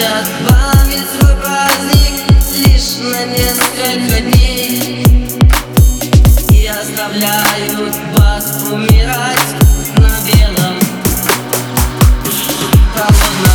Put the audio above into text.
ждет Балом свой праздник Лишь на несколько дней. И оставляют вас умирать на белом. Колонна